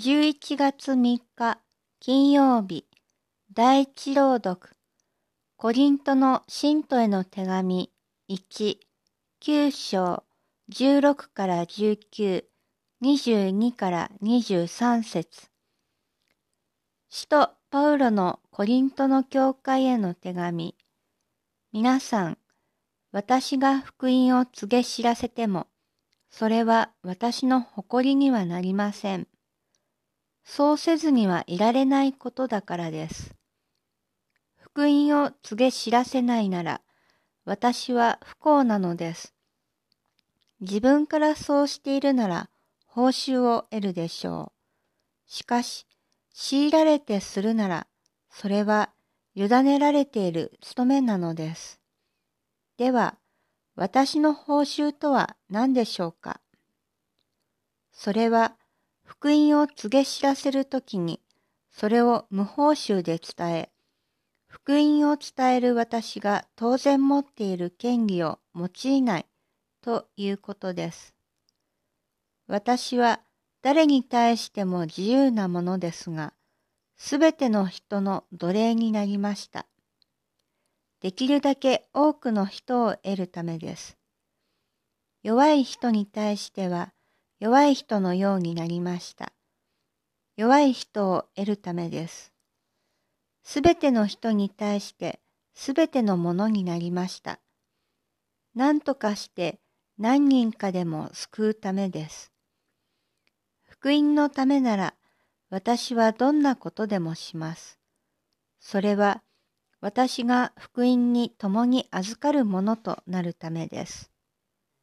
11月3日金曜日第一朗読コリントの信徒への手紙1、9章16から19、22から23節使徒パウロのコリントの教会への手紙皆さん、私が福音を告げ知らせても、それは私の誇りにはなりません。そうせずにはいられないことだからです。福音を告げ知らせないなら、私は不幸なのです。自分からそうしているなら、報酬を得るでしょう。しかし、強いられてするなら、それは委ねられている務めなのです。では、私の報酬とは何でしょうか？それは、福音を告げ知らせるときに、それを無報酬で伝え、福音を伝える私が当然持っている権利を用いないということです。私は誰に対しても自由なものですが、すべての人の奴隷になりました。できるだけ多くの人を得るためです。弱い人に対しては、弱い人のようになりました。弱い人を得るためです。すべての人に対してすべてのものになりました。何とかして何人かでも救うためです。福音のためなら私はどんなことでもします。それは私が福音に共に預かるものとなるためです。